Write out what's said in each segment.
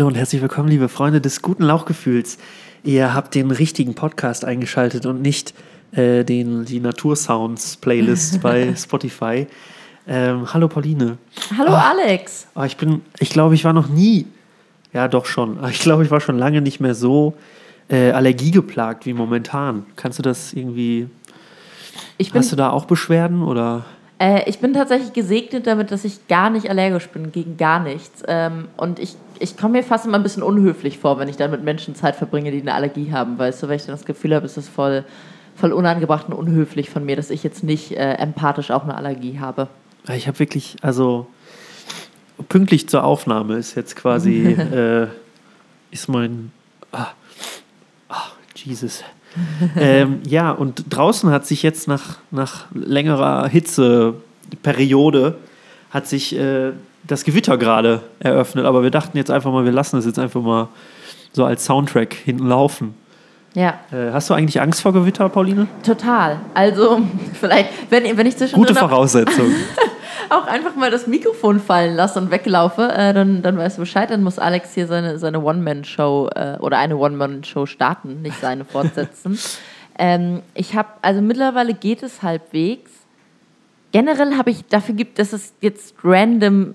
Hallo und herzlich willkommen, liebe Freunde des guten Lauchgefühls. Ihr habt den richtigen Podcast eingeschaltet und nicht äh, den, die Natursounds-Playlist bei Spotify. Ähm, hallo Pauline. Hallo oh, Alex. Oh, ich bin, ich glaube, ich war noch nie, ja doch schon, ich glaube, ich war schon lange nicht mehr so äh, allergiegeplagt wie momentan. Kannst du das irgendwie, hast du da auch Beschwerden oder? Äh, ich bin tatsächlich gesegnet damit, dass ich gar nicht allergisch bin gegen gar nichts. Ähm, und ich, ich komme mir fast immer ein bisschen unhöflich vor, wenn ich dann mit Menschen Zeit verbringe, die eine Allergie haben, weißt du, weil ich dann das Gefühl habe, es ist voll, voll unangebracht und unhöflich von mir, dass ich jetzt nicht äh, empathisch auch eine Allergie habe. Ich habe wirklich, also pünktlich zur Aufnahme ist jetzt quasi, äh, ist mein, ah, ah Jesus. ähm, ja, und draußen hat sich jetzt nach, nach längerer Hitzeperiode hat sich äh, das Gewitter gerade eröffnet. Aber wir dachten jetzt einfach mal, wir lassen es jetzt einfach mal so als Soundtrack hinten laufen. Ja. Äh, hast du eigentlich Angst vor Gewitter, Pauline? Total. Also, vielleicht, wenn, wenn ich zwischendurch. Gute Voraussetzung. auch einfach mal das Mikrofon fallen lasse und weglaufe, äh, dann, dann weißt du Bescheid. Dann muss Alex hier seine, seine One-Man-Show äh, oder eine One-Man-Show starten, nicht seine fortsetzen. ähm, ich habe, also mittlerweile geht es halbwegs. Generell habe ich, dafür gibt es jetzt random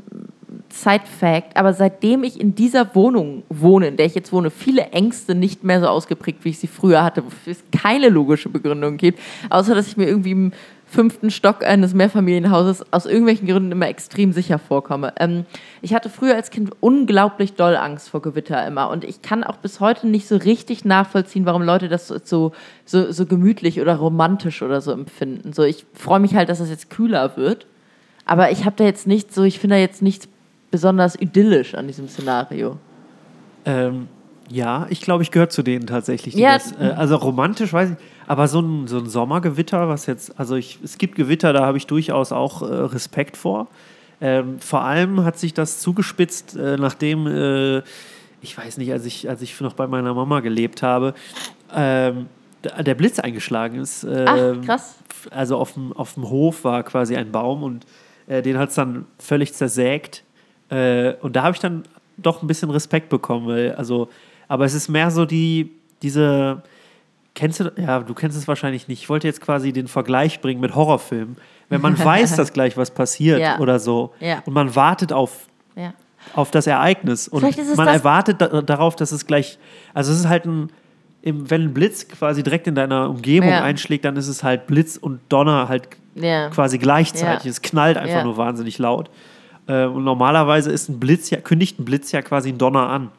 Side-Fact, aber seitdem ich in dieser Wohnung wohne, in der ich jetzt wohne, viele Ängste nicht mehr so ausgeprägt, wie ich sie früher hatte, wofür es keine logische Begründung gibt, außer dass ich mir irgendwie im fünften Stock eines Mehrfamilienhauses aus irgendwelchen Gründen immer extrem sicher vorkomme. Ähm, ich hatte früher als Kind unglaublich doll Angst vor Gewitter immer und ich kann auch bis heute nicht so richtig nachvollziehen, warum Leute das so, so, so gemütlich oder romantisch oder so empfinden. So, ich freue mich halt, dass es jetzt kühler wird, aber ich habe da jetzt nicht so, ich finde da jetzt nichts besonders idyllisch an diesem Szenario. Ähm, ja, ich glaube, ich gehöre zu denen tatsächlich. Ja. Das, äh, also romantisch weiß ich, aber so ein, so ein Sommergewitter, was jetzt, also ich, es gibt Gewitter, da habe ich durchaus auch äh, Respekt vor. Ähm, vor allem hat sich das zugespitzt, äh, nachdem, äh, ich weiß nicht, als ich, als ich noch bei meiner Mama gelebt habe, ähm, der Blitz eingeschlagen ist. Ach, ähm, krass. Also auf dem, auf dem Hof war quasi ein Baum und äh, den hat es dann völlig zersägt. Äh, und da habe ich dann doch ein bisschen Respekt bekommen, weil, also, aber es ist mehr so die, diese, Kennst du, ja, du kennst es wahrscheinlich nicht. Ich wollte jetzt quasi den Vergleich bringen mit Horrorfilmen. Wenn man weiß, dass gleich was passiert ja. oder so ja. und man wartet auf, ja. auf das Ereignis und man erwartet da, darauf, dass es gleich, also es ist halt ein, wenn ein Blitz quasi direkt in deiner Umgebung einschlägt, dann ist es halt Blitz und Donner halt quasi gleichzeitig. Es knallt einfach nur wahnsinnig laut. Äh, und normalerweise ist ein Blitz ja, kündigt ein Blitz ja quasi einen Donner an.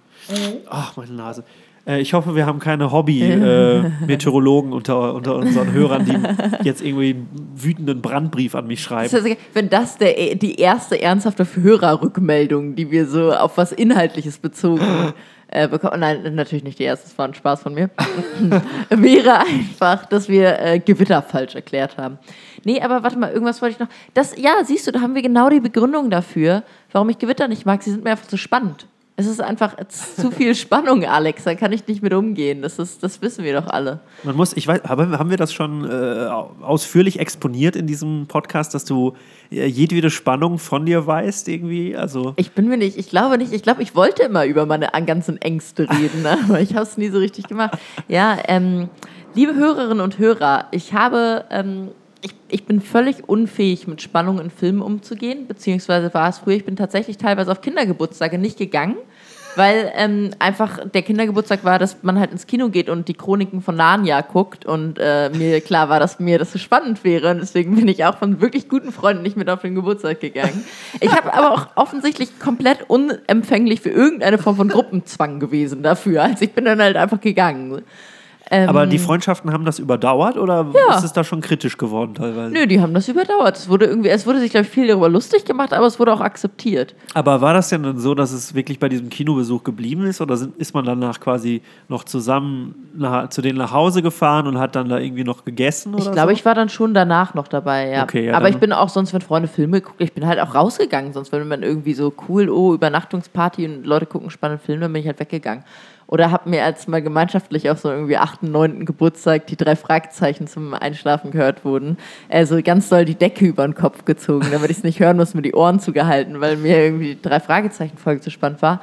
Ach, meine Nase. Äh, ich hoffe, wir haben keine Hobby-Meteorologen äh, unter, unter unseren Hörern, die jetzt irgendwie einen wütenden Brandbrief an mich schreiben. Das heißt, wenn das der, die erste ernsthafte Hörerrückmeldung, die wir so auf was Inhaltliches bezogen äh, bekommen, nein, natürlich nicht die erste, das war ein Spaß von mir, wäre einfach, dass wir äh, Gewitter falsch erklärt haben. Nee, aber warte mal, irgendwas wollte ich noch. Das, ja, siehst du, da haben wir genau die Begründung dafür, warum ich Gewitter nicht mag. Sie sind mir einfach zu spannend. Es ist einfach zu viel Spannung, Alex. Da kann ich nicht mit umgehen. Das, ist, das wissen wir doch alle. Man muss, ich weiß, haben wir das schon äh, ausführlich exponiert in diesem Podcast, dass du äh, jedwede Spannung von dir weißt irgendwie? Also ich bin mir nicht, ich glaube nicht, ich glaube, ich wollte immer über meine ganzen Ängste reden, ne? aber ich habe es nie so richtig gemacht. Ja, ähm, liebe Hörerinnen und Hörer, ich habe ähm, ich, ich bin völlig unfähig, mit Spannung in Filmen umzugehen, beziehungsweise war es früher, ich bin tatsächlich teilweise auf Kindergeburtstage nicht gegangen, weil ähm, einfach der Kindergeburtstag war, dass man halt ins Kino geht und die Chroniken von Narnia guckt und äh, mir klar war, dass mir das so spannend wäre und deswegen bin ich auch von wirklich guten Freunden nicht mit auf den Geburtstag gegangen. Ich habe aber auch offensichtlich komplett unempfänglich für irgendeine Form von Gruppenzwang gewesen dafür, also ich bin dann halt einfach gegangen. Ähm, Aber die Freundschaften haben das überdauert oder ja. ist es da schon kritisch geworden teilweise? Nö, die haben das überdauert. Es wurde irgendwie, es wurde sich, glaube ich, viel darüber lustig gemacht, aber es wurde auch akzeptiert. Aber war das denn dann so, dass es wirklich bei diesem Kinobesuch geblieben ist oder sind, ist man danach quasi noch zusammen nach, zu denen nach Hause gefahren und hat dann da irgendwie noch gegessen? Ich glaube, so? ich war dann schon danach noch dabei, ja. Okay, ja aber ich bin auch sonst, wenn Freunde Filme gucken, ich bin halt auch rausgegangen. Sonst, wenn man irgendwie so cool, oh, Übernachtungsparty und Leute gucken spannende Filme, dann bin ich halt weggegangen. Oder habe mir als mal gemeinschaftlich auf so irgendwie 8., 9. Geburtstag die drei Fragezeichen zum Einschlafen gehört wurden, also ganz doll die Decke über den Kopf gezogen, damit ich es nicht hören muss, mir die Ohren zugehalten, weil mir irgendwie die drei Fragezeichen-Folge zu spannend war.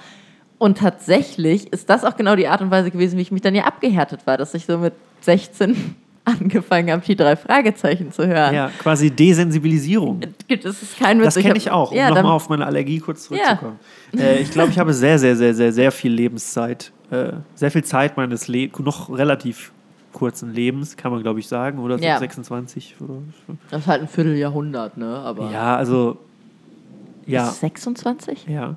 Und tatsächlich ist das auch genau die Art und Weise gewesen, wie ich mich dann ja abgehärtet war, dass ich so mit 16 angefangen habe, die drei Fragezeichen zu hören. Ja, quasi Desensibilisierung. Das ist kein Witz. Das kenne ich auch, um ja, nochmal auf meine Allergie kurz zurückzukommen. Ja. Äh, ich glaube, ich habe sehr, sehr, sehr, sehr, sehr viel Lebenszeit, äh, sehr viel Zeit meines Lebens, noch relativ kurzen Lebens, kann man glaube ich sagen, oder ja. 26 oder so. Das ist halt ein Vierteljahrhundert, ne? Aber ja, also ja. 26? Ja.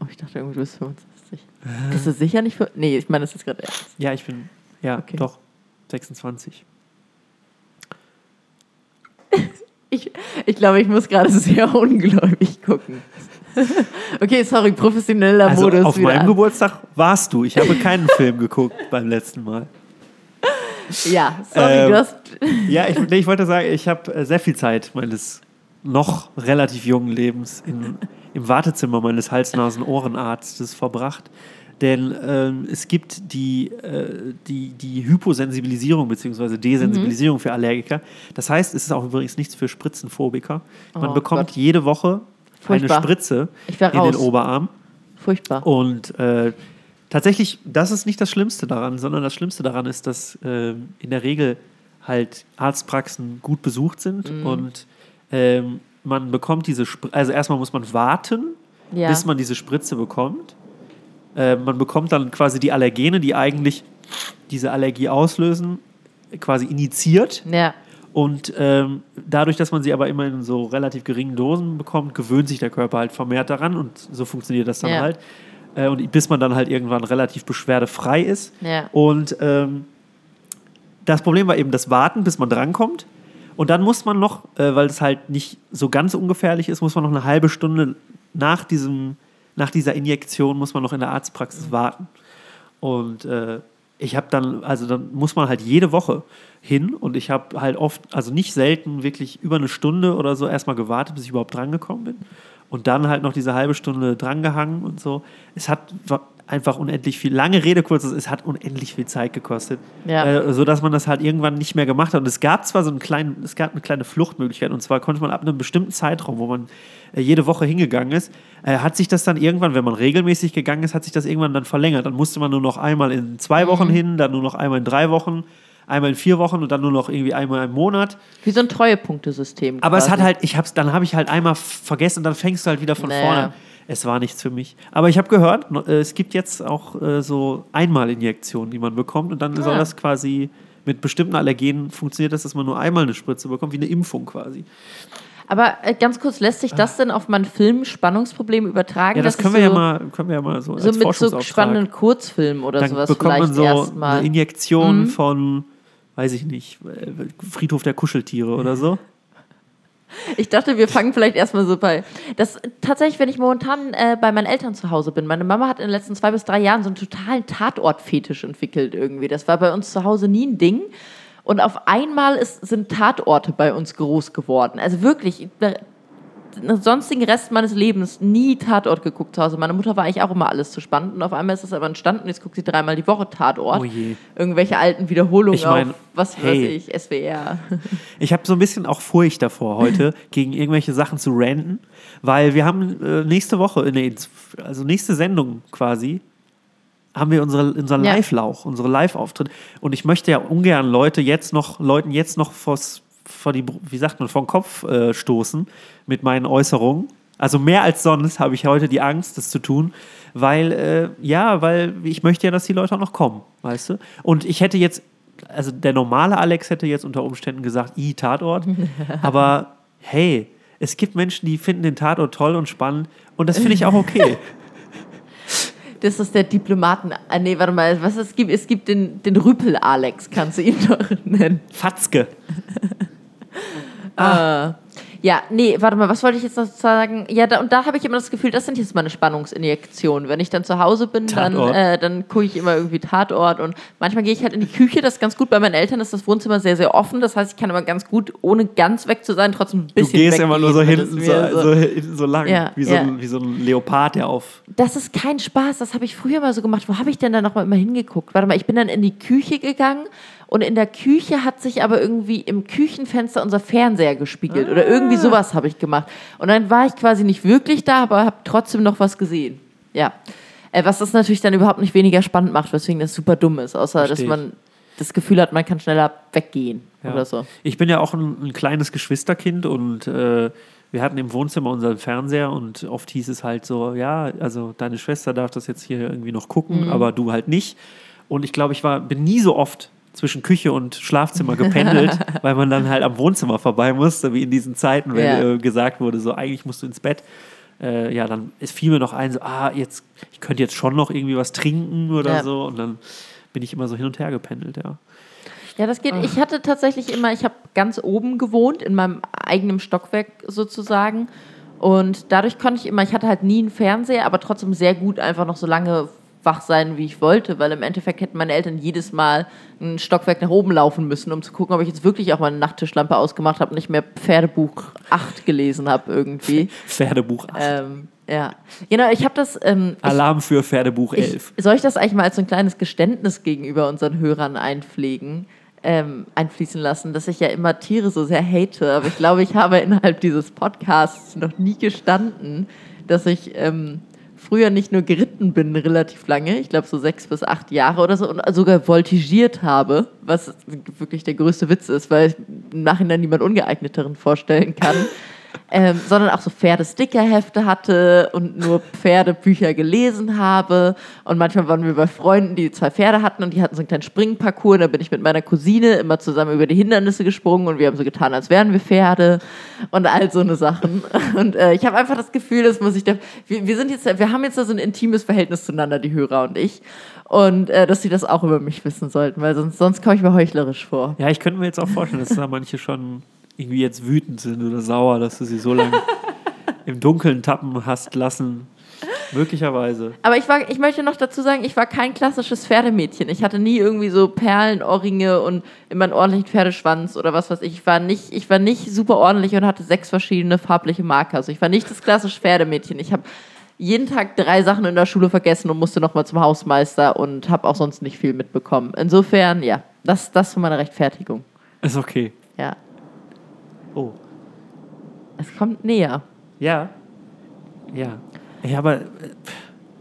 Oh, ich dachte irgendwie, du bist 65. Äh. Bist du sicher nicht für. Nee, ich meine, das ist gerade ernst. Ja, ich bin. Ja, okay. doch. 26. Ich, ich glaube, ich muss gerade sehr ungläubig gucken. okay, sorry, professioneller also Modus. Auf meinem an. Geburtstag warst du. Ich habe keinen Film geguckt beim letzten Mal. Ja, sorry, ähm, du hast. ja, ich, ich wollte sagen, ich habe äh, sehr viel Zeit meines noch relativ jungen Lebens in, im Wartezimmer meines Hals-Nasen-Ohrenarztes verbracht. Denn ähm, es gibt die, äh, die, die Hyposensibilisierung bzw. Desensibilisierung mhm. für Allergiker. Das heißt, es ist auch übrigens nichts für Spritzenphobiker. Man oh, bekommt Gott. jede Woche Furchtbar. eine Spritze in den Oberarm. Furchtbar. Und äh, tatsächlich, das ist nicht das Schlimmste daran, sondern das Schlimmste daran ist, dass äh, in der Regel halt Arztpraxen gut besucht sind mhm. und ähm, man bekommt diese, Spr also erstmal muss man warten, ja. bis man diese Spritze bekommt. Äh, man bekommt dann quasi die Allergene, die eigentlich diese Allergie auslösen, quasi initiiert. Ja. Und ähm, dadurch, dass man sie aber immer in so relativ geringen Dosen bekommt, gewöhnt sich der Körper halt vermehrt daran und so funktioniert das dann ja. halt. Äh, und bis man dann halt irgendwann relativ beschwerdefrei ist. Ja. Und ähm, das Problem war eben das Warten, bis man drankommt. Und dann muss man noch, äh, weil es halt nicht so ganz ungefährlich ist, muss man noch eine halbe Stunde nach diesem nach dieser Injektion muss man noch in der Arztpraxis warten. Und äh, ich habe dann, also dann muss man halt jede Woche hin und ich habe halt oft, also nicht selten, wirklich über eine Stunde oder so erstmal gewartet, bis ich überhaupt drangekommen bin. Und dann halt noch diese halbe Stunde drangehangen und so. Es hat einfach unendlich viel, lange Rede, kurzes, es hat unendlich viel Zeit gekostet. Ja. Äh, sodass man das halt irgendwann nicht mehr gemacht hat. Und es gab zwar so einen kleinen, es gab eine kleine Fluchtmöglichkeit und zwar konnte man ab einem bestimmten Zeitraum, wo man jede Woche hingegangen ist, äh, hat sich das dann irgendwann, wenn man regelmäßig gegangen ist, hat sich das irgendwann dann verlängert. Dann musste man nur noch einmal in zwei Wochen mhm. hin, dann nur noch einmal in drei Wochen einmal in vier Wochen und dann nur noch irgendwie einmal im Monat. Wie so ein Treuepunktesystem. Aber quasi. es hat halt, ich hab's, dann habe ich halt einmal vergessen und dann fängst du halt wieder von naja. vorne an es war nichts für mich. Aber ich habe gehört, äh, es gibt jetzt auch äh, so Einmalinjektionen, die man bekommt und dann ja. soll ah. das quasi mit bestimmten Allergenen funktioniert das, dass man nur einmal eine Spritze bekommt, wie eine Impfung quasi. Aber äh, ganz kurz, lässt sich das denn auf mein Film-Spannungsproblem übertragen? Ja, das können wir, so, ja mal, können wir ja mal so, so als mit so spannenden Kurzfilmen oder Dann sowas bekommt vielleicht man so erstmal. Eine Injektion mhm. von, weiß ich nicht, Friedhof der Kuscheltiere oder so. Ich dachte, wir fangen vielleicht erstmal so bei. Das tatsächlich, wenn ich momentan äh, bei meinen Eltern zu Hause bin. Meine Mama hat in den letzten zwei bis drei Jahren so einen totalen Tatortfetisch entwickelt irgendwie. Das war bei uns zu Hause nie ein Ding. Und auf einmal ist, sind Tatorte bei uns groß geworden. Also wirklich, den sonstigen Rest meines Lebens nie Tatort geguckt zu Hause. Meine Mutter war eigentlich auch immer alles zu spannend und auf einmal ist es aber entstanden und jetzt guckt sie dreimal die Woche Tatort. Oh je. Irgendwelche alten Wiederholungen ich mein, auf, was hey, weiß ich, SWR. Ich habe so ein bisschen auch Furcht davor heute, gegen irgendwelche Sachen zu ranten, weil wir haben äh, nächste Woche, nee, also nächste Sendung quasi, haben wir unsere, unseren ja. Live-Lauch, unsere Live-Auftritt. Und ich möchte ja ungern Leute jetzt noch, Leuten jetzt noch vors vor die, wie sagt man, vor den Kopf äh, stoßen mit meinen Äußerungen. Also mehr als sonst habe ich heute die Angst, das zu tun, weil, äh, ja, weil ich möchte ja, dass die Leute auch noch kommen, weißt du? Und ich hätte jetzt, also der normale Alex hätte jetzt unter Umständen gesagt, i, Tatort, aber hey, es gibt Menschen, die finden den Tatort toll und spannend und das finde ich auch okay. Das ist der Diplomaten. Ah, nee, warte mal, was es gibt? Es gibt den, den Rüpel-Alex, kannst du ihn doch nennen. Fatzke. Ah. Äh, ja, nee, warte mal, was wollte ich jetzt noch sagen? Ja, da, und da habe ich immer das Gefühl, das sind jetzt meine Spannungsinjektionen. Wenn ich dann zu Hause bin, Tatort. dann, äh, dann gucke ich immer irgendwie Tatort und manchmal gehe ich halt in die Küche, das ist ganz gut. Bei meinen Eltern ist das Wohnzimmer sehr, sehr offen. Das heißt, ich kann immer ganz gut, ohne ganz weg zu sein, trotzdem ein bisschen. Du gehst immer nur so hinten, so, so, so, lang, ja, wie, so ja. ein, wie so ein Leopard, der auf. Das ist kein Spaß, das habe ich früher mal so gemacht. Wo habe ich denn da nochmal immer hingeguckt? Warte mal, ich bin dann in die Küche gegangen und in der Küche hat sich aber irgendwie im Küchenfenster unser Fernseher gespiegelt. Ah. Oder irgendwie ah. sowas habe ich gemacht. Und dann war ich quasi nicht wirklich da, aber habe trotzdem noch was gesehen. Ja. Äh, was das natürlich dann überhaupt nicht weniger spannend macht, weswegen das super dumm ist, außer Versteh dass man das Gefühl hat, man kann schneller weggehen ja. oder so. Ich bin ja auch ein, ein kleines Geschwisterkind und äh, wir hatten im Wohnzimmer unseren Fernseher und oft hieß es halt so, ja, also deine Schwester darf das jetzt hier irgendwie noch gucken, mhm. aber du halt nicht. Und ich glaube, ich war, bin nie so oft zwischen Küche und Schlafzimmer gependelt, weil man dann halt am Wohnzimmer vorbei musste, wie in diesen Zeiten, wenn ja. äh, gesagt wurde, so eigentlich musst du ins Bett. Äh, ja, dann fiel mir noch ein, so, ah, jetzt, ich könnte jetzt schon noch irgendwie was trinken oder ja. so. Und dann bin ich immer so hin und her gependelt, ja. Ja, das geht. Ich hatte tatsächlich immer, ich habe ganz oben gewohnt, in meinem eigenen Stockwerk sozusagen. Und dadurch konnte ich immer, ich hatte halt nie einen Fernseher, aber trotzdem sehr gut einfach noch so lange wach sein, wie ich wollte, weil im Endeffekt hätten meine Eltern jedes Mal ein Stockwerk nach oben laufen müssen, um zu gucken, ob ich jetzt wirklich auch meine Nachttischlampe ausgemacht habe und nicht mehr Pferdebuch 8 gelesen habe irgendwie. Pferdebuch 8. Ähm, ja, genau, ich habe das. Ähm, Alarm für Pferdebuch 11. Ich, soll ich das eigentlich mal als so ein kleines Geständnis gegenüber unseren Hörern einpflegen? ähm, einfließen lassen, dass ich ja immer Tiere so sehr hate. Aber ich glaube, ich habe innerhalb dieses Podcasts noch nie gestanden, dass ich ähm, früher nicht nur geritten bin, relativ lange, ich glaube so sechs bis acht Jahre oder so, und sogar voltigiert habe, was wirklich der größte Witz ist, weil ich im Nachhinein niemand Ungeeigneteren vorstellen kann ähm, sondern auch so Pferdestickerhefte hatte und nur Pferdebücher gelesen habe. Und manchmal waren wir bei Freunden, die zwei Pferde hatten und die hatten so einen kleinen Springparcours. Und da bin ich mit meiner Cousine immer zusammen über die Hindernisse gesprungen und wir haben so getan, als wären wir Pferde und all so eine Sachen. Und äh, ich habe einfach das Gefühl, dass man sich da. Wir, wir, sind jetzt, wir haben jetzt da so ein intimes Verhältnis zueinander, die Hörer und ich. Und äh, dass sie das auch über mich wissen sollten, weil sonst, sonst komme ich mir heuchlerisch vor. Ja, ich könnte mir jetzt auch vorstellen, dass da manche schon irgendwie jetzt wütend sind oder sauer, dass du sie so lange im Dunkeln tappen hast lassen. Möglicherweise. Aber ich, war, ich möchte noch dazu sagen, ich war kein klassisches Pferdemädchen. Ich hatte nie irgendwie so Perlenohrringe und immer einen ordentlichen Pferdeschwanz oder was weiß ich. Ich war nicht, ich war nicht super ordentlich und hatte sechs verschiedene farbliche Marker. Also ich war nicht das klassische Pferdemädchen. Ich habe jeden Tag drei Sachen in der Schule vergessen und musste nochmal zum Hausmeister und habe auch sonst nicht viel mitbekommen. Insofern, ja, das, das für meine Rechtfertigung. Ist okay. Oh. Es kommt näher. Ja. Ja. Ja, aber äh,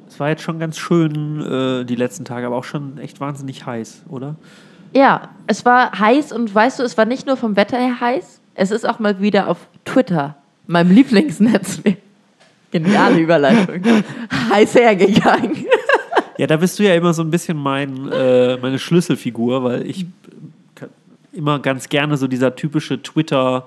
es war jetzt schon ganz schön äh, die letzten Tage, aber auch schon echt wahnsinnig heiß, oder? Ja, es war heiß und weißt du, es war nicht nur vom Wetter her heiß, es ist auch mal wieder auf Twitter, meinem Lieblingsnetzwerk. Geniale Überleitung. heiß hergegangen. ja, da bist du ja immer so ein bisschen mein, äh, meine Schlüsselfigur, weil ich immer ganz gerne so dieser typische Twitter-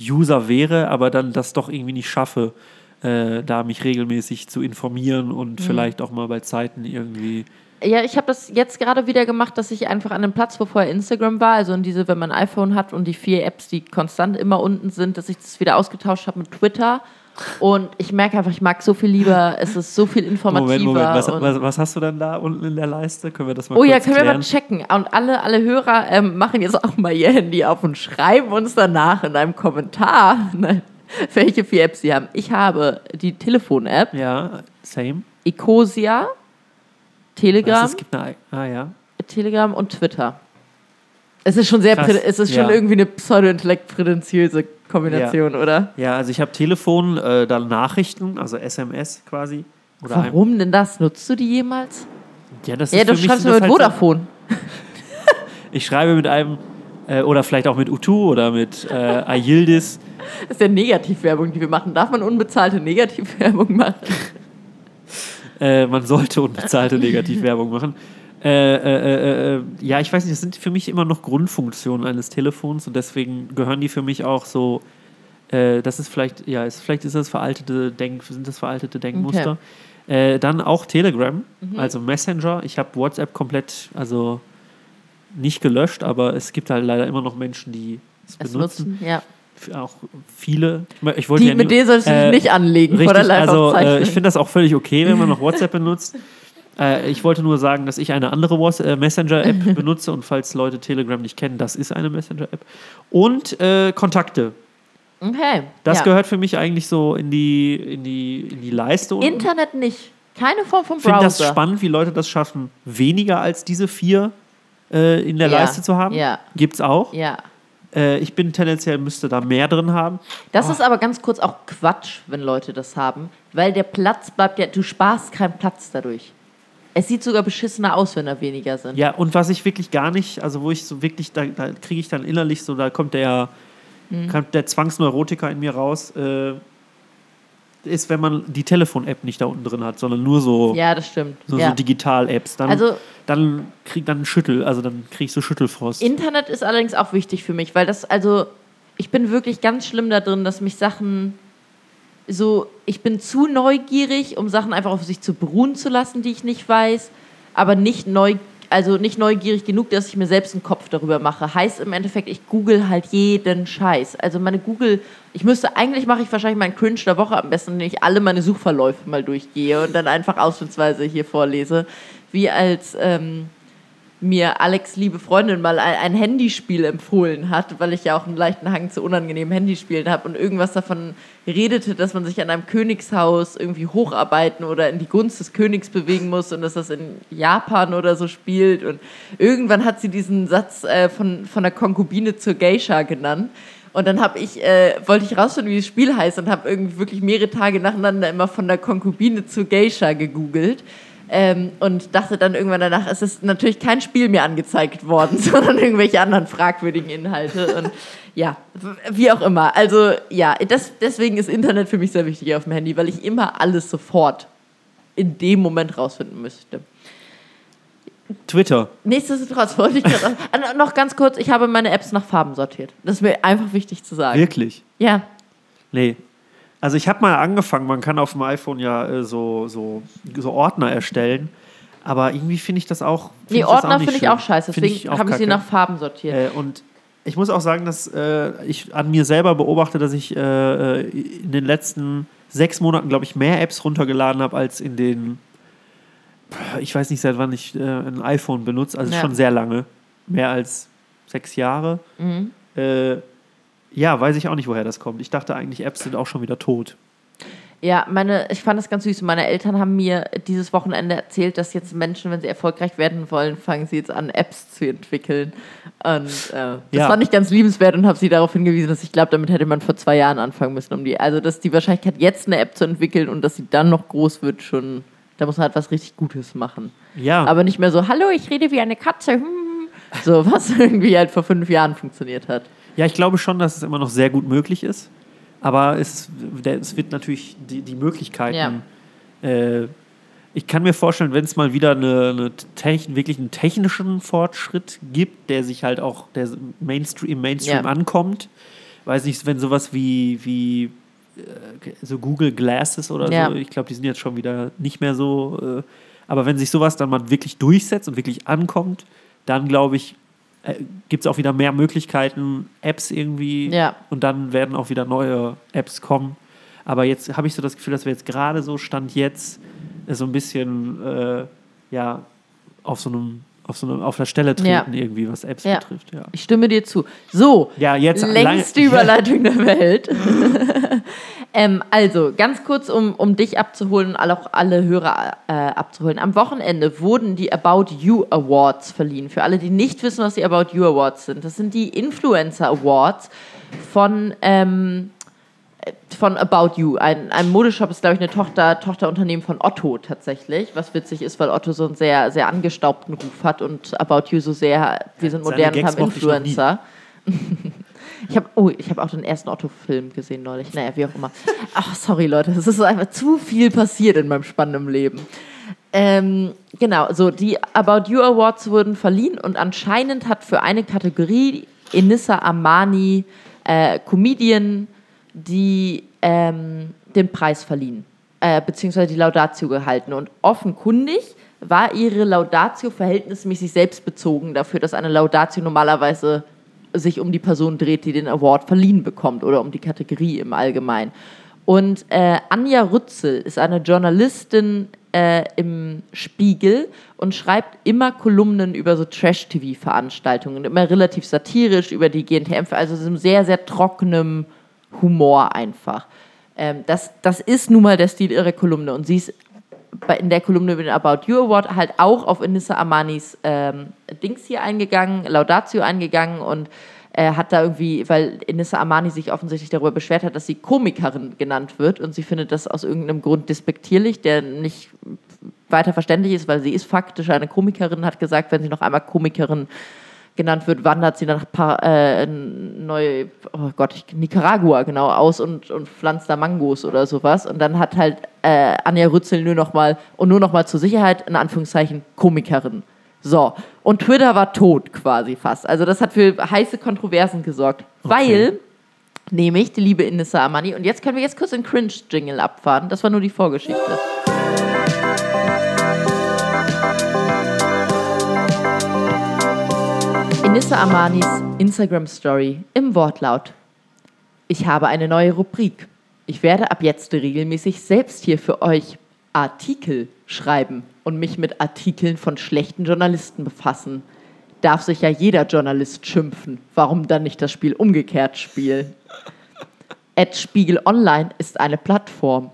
User wäre, aber dann das doch irgendwie nicht schaffe, äh, da mich regelmäßig zu informieren und mhm. vielleicht auch mal bei Zeiten irgendwie. Ja, ich habe das jetzt gerade wieder gemacht, dass ich einfach an dem Platz, wo vorher Instagram war, also in diese, wenn man ein iPhone hat und die vier Apps, die konstant immer unten sind, dass ich das wieder ausgetauscht habe mit Twitter und ich merke einfach, ich mag so viel lieber, es ist so viel informativer. Moment, Moment. Was, was, was, hast du denn da unten in der Leiste? Können wir das mal Oh ja, können klären? wir mal checken. Und alle, alle Hörer ähm, machen jetzt auch mal ihr Handy auf und schreiben uns danach in einem Kommentar, welche vier Apps sie haben. Ich habe die Telefon-App. Ja, same. Ecosia, Telegram. es gibt eine, ah ja. Telegram und Twitter. Es ist schon sehr, es ist schon ja. irgendwie eine pseudo-intellekt-prätentiöse Kombination, ja. oder? Ja, also ich habe Telefon, äh, dann Nachrichten, also SMS quasi. Warum denn das? Nutzt du die jemals? Ja, das ist ja du schreibst mit halt Vodafone. ich schreibe mit einem, äh, oder vielleicht auch mit Utu oder mit äh, Ayildis. Das ist ja Negativwerbung, die wir machen. Darf man unbezahlte Negativwerbung machen? äh, man sollte unbezahlte Negativwerbung machen. Äh, äh, äh, äh, ja, ich weiß nicht, das sind für mich immer noch Grundfunktionen eines Telefons und deswegen gehören die für mich auch so. Äh, das ist vielleicht, ja, ist, vielleicht ist das veraltete Denk, sind das veraltete Denkmuster. Okay. Äh, dann auch Telegram, mhm. also Messenger. Ich habe WhatsApp komplett, also nicht gelöscht, aber es gibt halt leider immer noch Menschen, die es, benutzen. Nutzen, ja auch viele. Ich wollte die, ja mit denen solltest du äh, nicht anlegen richtig, vor der live Also äh, ich finde das auch völlig okay, wenn man noch WhatsApp benutzt. Äh, ich wollte nur sagen, dass ich eine andere äh, Messenger-App benutze und falls Leute Telegram nicht kennen, das ist eine Messenger-App. Und äh, Kontakte. Okay. Das ja. gehört für mich eigentlich so in die, in die, in die Leiste. Internet nicht. Keine Form von Browser. Ich finde das spannend, wie Leute das schaffen, weniger als diese vier äh, in der ja. Leiste zu haben. Ja. Gibt's auch. Ja. Ich bin tendenziell, müsste da mehr drin haben. Das oh. ist aber ganz kurz auch Quatsch, wenn Leute das haben, weil der Platz bleibt ja, du sparst keinen Platz dadurch. Es sieht sogar beschissener aus, wenn da weniger sind. Ja, und was ich wirklich gar nicht, also wo ich so wirklich, da, da kriege ich dann innerlich so, da kommt der, mhm. kommt der Zwangsneurotiker in mir raus, äh, ist, wenn man die Telefon-App nicht da unten drin hat, sondern nur so, ja, das stimmt. so, ja. so Digital-Apps. Dann, also, dann krieg dann Schüttel, also dann kriege ich so Schüttelfrost. Internet ist allerdings auch wichtig für mich, weil das, also ich bin wirklich ganz schlimm da drin, dass mich Sachen so, ich bin zu neugierig, um Sachen einfach auf sich zu beruhen zu lassen, die ich nicht weiß, aber nicht neu, also nicht neugierig genug, dass ich mir selbst einen Kopf darüber mache. Heißt im Endeffekt, ich google halt jeden Scheiß. Also meine Google, ich müsste, eigentlich mache ich wahrscheinlich meinen Cringe der Woche am besten, wenn ich alle meine Suchverläufe mal durchgehe und dann einfach ausschnittsweise hier vorlese, wie als ähm, mir Alex liebe Freundin mal ein, Handyspiel empfohlen hat, weil ich ja auch einen leichten Hang zu unangenehmen Handyspielen habe und irgendwas davon redete, dass man sich an einem Königshaus irgendwie hocharbeiten oder in die Gunst des Königs bewegen muss und dass das in Japan oder so spielt. Und irgendwann hat sie diesen Satz äh, von, von der Konkubine zur Geisha genannt. Und dann habe ich, äh, wollte ich rausfinden, wie das Spiel heißt und habe irgendwie wirklich mehrere Tage nacheinander immer von der Konkubine zur Geisha gegoogelt ähm, und dachte dann irgendwann danach, es ist natürlich kein Spiel mir angezeigt worden, sondern irgendwelche anderen fragwürdigen Inhalte. Und ja, wie auch immer. Also ja, das, deswegen ist Internet für mich sehr wichtig auf dem Handy, weil ich immer alles sofort in dem Moment rausfinden müsste. Twitter. Nichtsdestotrotz wollte ich gerade noch ganz kurz, ich habe meine Apps nach Farben sortiert. Das ist mir einfach wichtig zu sagen. Wirklich? Ja. Nee, also ich habe mal angefangen, man kann auf dem iPhone ja äh, so, so, so Ordner erstellen. Aber irgendwie finde ich das auch. Die Ordner finde ich auch scheiße, deswegen habe ich sie nach Farben sortiert. Äh, und ich muss auch sagen, dass äh, ich an mir selber beobachte, dass ich äh, äh in den letzten sechs Monaten, glaube ich, mehr Apps runtergeladen habe als in den. Ich weiß nicht, seit wann ich ein iPhone benutze, also ja. schon sehr lange. Mehr als sechs Jahre. Mhm. Ja, weiß ich auch nicht, woher das kommt. Ich dachte eigentlich, Apps sind auch schon wieder tot. Ja, meine, ich fand das ganz süß. Meine Eltern haben mir dieses Wochenende erzählt, dass jetzt Menschen, wenn sie erfolgreich werden wollen, fangen sie jetzt an, Apps zu entwickeln. Und äh, das ja. fand ich ganz liebenswert und habe sie darauf hingewiesen, dass ich glaube, damit hätte man vor zwei Jahren anfangen müssen. Um die, also, dass die Wahrscheinlichkeit, jetzt eine App zu entwickeln und dass sie dann noch groß wird, schon, da muss man halt was richtig Gutes machen. Ja. Aber nicht mehr so, hallo, ich rede wie eine Katze. Hm. So, was irgendwie halt vor fünf Jahren funktioniert hat. Ja, ich glaube schon, dass es immer noch sehr gut möglich ist. Aber es, es wird natürlich die, die Möglichkeiten. Ja. Äh, ich kann mir vorstellen, wenn es mal wieder eine, eine Techn, wirklich einen technischen Fortschritt gibt, der sich halt auch der Mainstream, im Mainstream ja. ankommt, weiß nicht, wenn sowas wie, wie äh, so Google Glasses oder ja. so, ich glaube, die sind jetzt schon wieder nicht mehr so, äh, aber wenn sich sowas dann mal wirklich durchsetzt und wirklich ankommt, dann glaube ich, äh, gibt es auch wieder mehr Möglichkeiten, Apps irgendwie. Ja. Und dann werden auch wieder neue Apps kommen. Aber jetzt habe ich so das Gefühl, dass wir jetzt gerade so Stand jetzt äh, so ein bisschen äh, ja, auf so einem auf so eine, auf der Stelle treten ja. irgendwie, was Apps ja. betrifft. Ja. Ich stimme dir zu. So, ja, jetzt längste Überleitung der Welt. ähm, also, ganz kurz, um, um dich abzuholen, auch alle Hörer äh, abzuholen. Am Wochenende wurden die About You Awards verliehen. Für alle, die nicht wissen, was die About You Awards sind. Das sind die Influencer Awards von ähm, von About You. Ein, ein Modeshop ist, glaube ich, eine Tochter, Tochterunternehmen von Otto tatsächlich. Was witzig ist, weil Otto so einen sehr, sehr angestaubten Ruf hat und About You so sehr, wir sind modern und haben Influencer. Ich habe oh, ich auch den ersten Otto-Film gesehen neulich. Naja, wie auch immer. Ach, sorry, Leute. Es ist einfach zu viel passiert in meinem spannenden Leben. Ähm, genau, so die About You Awards wurden verliehen und anscheinend hat für eine Kategorie Enissa Amani äh, Comedian die ähm, den Preis verliehen, äh, beziehungsweise die Laudatio gehalten. Und offenkundig war ihre Laudatio verhältnismäßig selbstbezogen dafür, dass eine Laudatio normalerweise sich um die Person dreht, die den Award verliehen bekommt oder um die Kategorie im Allgemeinen. Und äh, Anja Rützel ist eine Journalistin äh, im Spiegel und schreibt immer Kolumnen über so Trash-TV-Veranstaltungen, immer relativ satirisch über die GNTM, also so einem sehr, sehr trockenem Humor einfach. Ähm, das, das ist nun mal der Stil ihrer Kolumne. Und sie ist bei, in der Kolumne den About You Award halt auch auf Inissa Amanis ähm, Dings hier eingegangen, Laudatio eingegangen und äh, hat da irgendwie, weil Inissa Amani sich offensichtlich darüber beschwert hat, dass sie Komikerin genannt wird und sie findet das aus irgendeinem Grund despektierlich, der nicht weiter verständlich ist, weil sie ist faktisch eine Komikerin, hat gesagt, wenn sie noch einmal Komikerin genannt wird, wandert sie nach pa äh, neu, oh Gott, Nicaragua genau aus und, und pflanzt da Mangos oder sowas. Und dann hat halt äh, Anja Rützel nur noch mal und nur noch mal zur Sicherheit in Anführungszeichen Komikerin. So und Twitter war tot quasi fast. Also das hat für heiße Kontroversen gesorgt, okay. weil nämlich die liebe Inissa Amani und jetzt können wir jetzt kurz den Cringe Jingle abfahren. Das war nur die Vorgeschichte. Inissa Amanis Instagram Story im Wortlaut. Ich habe eine neue Rubrik. Ich werde ab jetzt regelmäßig selbst hier für euch Artikel schreiben und mich mit Artikeln von schlechten Journalisten befassen. Darf sich ja jeder Journalist schimpfen. Warum dann nicht das Spiel umgekehrt spielen? Ad Spiegel Online ist eine Plattform.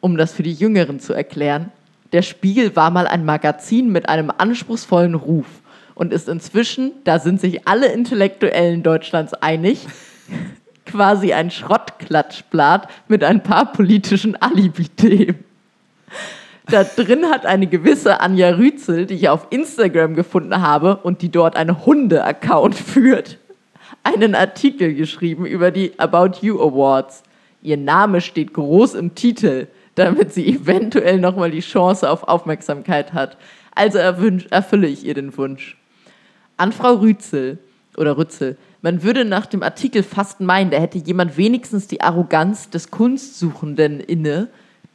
Um das für die Jüngeren zu erklären, der Spiegel war mal ein Magazin mit einem anspruchsvollen Ruf und ist inzwischen, da sind sich alle Intellektuellen Deutschlands einig, quasi ein Schrottklatschblatt mit ein paar politischen Alibi-Themen. Da drin hat eine gewisse Anja Rützel, die ich auf Instagram gefunden habe und die dort einen Hunde-Account führt, einen Artikel geschrieben über die About You Awards. Ihr Name steht groß im Titel, damit sie eventuell nochmal die Chance auf Aufmerksamkeit hat. Also erfülle ich ihr den Wunsch an Frau Rützel oder Rützel. Man würde nach dem Artikel fast meinen, da hätte jemand wenigstens die Arroganz des Kunstsuchenden inne,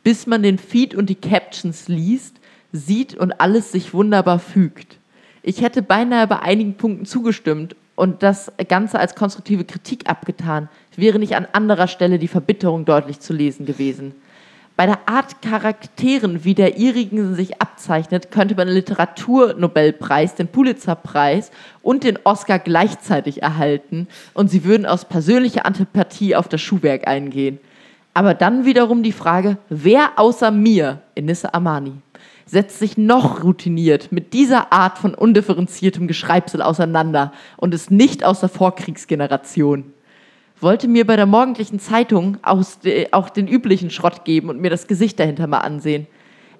bis man den Feed und die Captions liest, sieht und alles sich wunderbar fügt. Ich hätte beinahe bei einigen Punkten zugestimmt und das Ganze als konstruktive Kritik abgetan, wäre nicht an anderer Stelle die Verbitterung deutlich zu lesen gewesen. Bei der Art Charakteren, wie der ihrigen sich abzeichnet, könnte man den Literaturnobelpreis, den Pulitzerpreis und den Oscar gleichzeitig erhalten und sie würden aus persönlicher Antipathie auf das Schuhwerk eingehen. Aber dann wiederum die Frage, wer außer mir, Enissa Amani, setzt sich noch routiniert mit dieser Art von undifferenziertem Geschreibsel auseinander und ist nicht aus der Vorkriegsgeneration wollte mir bei der morgendlichen Zeitung auch den üblichen Schrott geben und mir das Gesicht dahinter mal ansehen.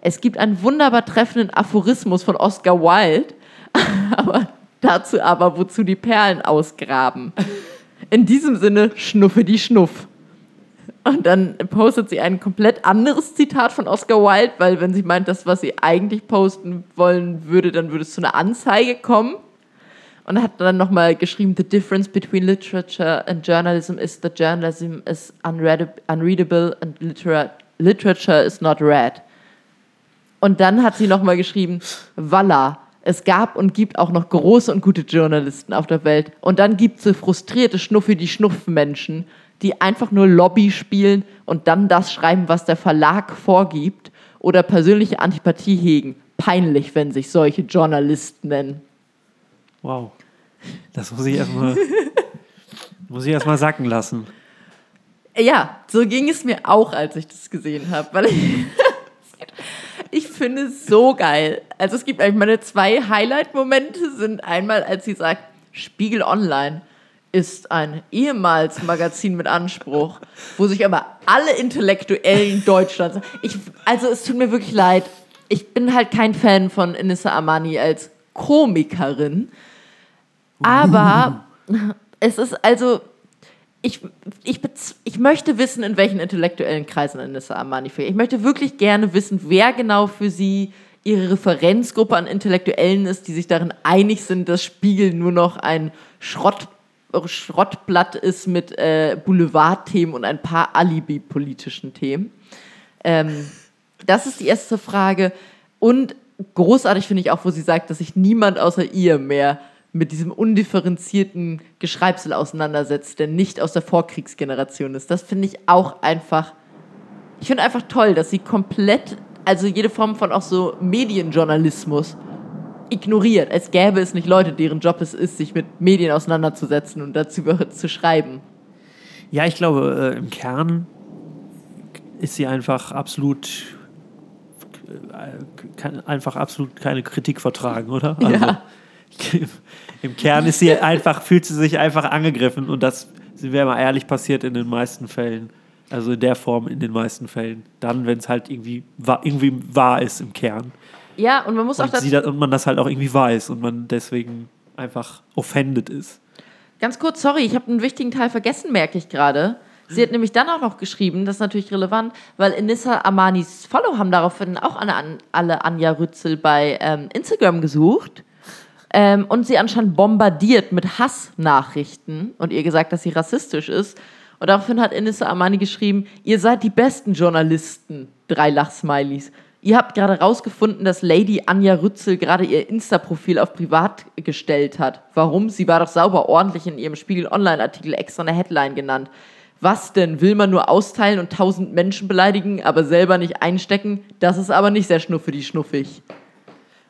Es gibt einen wunderbar treffenden Aphorismus von Oscar Wilde, aber dazu aber, wozu die Perlen ausgraben. In diesem Sinne, schnuffe die Schnuff. Und dann postet sie ein komplett anderes Zitat von Oscar Wilde, weil wenn sie meint, das, was sie eigentlich posten wollen würde, dann würde es zu einer Anzeige kommen und hat dann nochmal geschrieben, the difference between literature and journalism is that journalism is unreadable and literature is not read. Und dann hat sie nochmal geschrieben, voila, es gab und gibt auch noch große und gute Journalisten auf der Welt. Und dann gibt es so frustrierte Schnuffi, die Schnuffmenschen, die einfach nur Lobby spielen und dann das schreiben, was der Verlag vorgibt oder persönliche Antipathie hegen. Peinlich, wenn sich solche Journalisten nennen. Wow. Das muss ich erstmal muss ich erstmal sacken lassen. Ja, so ging es mir auch, als ich das gesehen habe, weil ich, ich finde es so geil. Also es gibt eigentlich meine zwei Highlight-Momente sind einmal, als sie sagt, Spiegel Online ist ein ehemals Magazin mit Anspruch, wo sich aber alle Intellektuellen Deutschlands, ich, also es tut mir wirklich leid, ich bin halt kein Fan von Inissa Amani als Komikerin, aber es ist also, ich, ich, ich möchte wissen, in welchen intellektuellen Kreisen Anissa Amani fällt. Ich möchte wirklich gerne wissen, wer genau für sie ihre Referenzgruppe an Intellektuellen ist, die sich darin einig sind, dass Spiegel nur noch ein Schrott, Schrottblatt ist mit äh, Boulevardthemen und ein paar Alibi-politischen Themen. Ähm, das ist die erste Frage. Und großartig finde ich auch, wo sie sagt, dass sich niemand außer ihr mehr mit diesem undifferenzierten Geschreibsel auseinandersetzt, der nicht aus der Vorkriegsgeneration ist. Das finde ich auch einfach, ich finde einfach toll, dass sie komplett, also jede Form von auch so Medienjournalismus ignoriert, als gäbe es nicht Leute, deren Job es ist, sich mit Medien auseinanderzusetzen und dazu zu schreiben. Ja, ich glaube, äh, im Kern ist sie einfach absolut äh, kann einfach absolut keine Kritik vertragen, oder? Also, ja. Im Kern ist sie einfach, fühlt sie sich einfach angegriffen und das, sind wir mal ehrlich, passiert in den meisten Fällen. Also in der Form in den meisten Fällen. Dann, wenn es halt irgendwie, irgendwie wahr ist im Kern. Ja, und man muss und auch dazu. Und man das halt auch irgendwie weiß und man deswegen einfach offended ist. Ganz kurz, sorry, ich habe einen wichtigen Teil vergessen, merke ich gerade. Sie hat nämlich dann auch noch geschrieben, das ist natürlich relevant, weil Inissa Amanis Follow haben daraufhin auch alle, alle Anja Rützel bei ähm, Instagram gesucht ähm, und sie anscheinend bombardiert mit Hassnachrichten und ihr gesagt, dass sie rassistisch ist. Und daraufhin hat Inissa Amani geschrieben, ihr seid die besten Journalisten. Drei Lachsmilies. Ihr habt gerade rausgefunden, dass Lady Anja Rützel gerade ihr Insta-Profil auf privat gestellt hat. Warum? Sie war doch sauber ordentlich in ihrem Spiegel Online-Artikel extra eine Headline genannt. Was denn? Will man nur austeilen und tausend Menschen beleidigen, aber selber nicht einstecken? Das ist aber nicht sehr schnuffe, die schnuffig.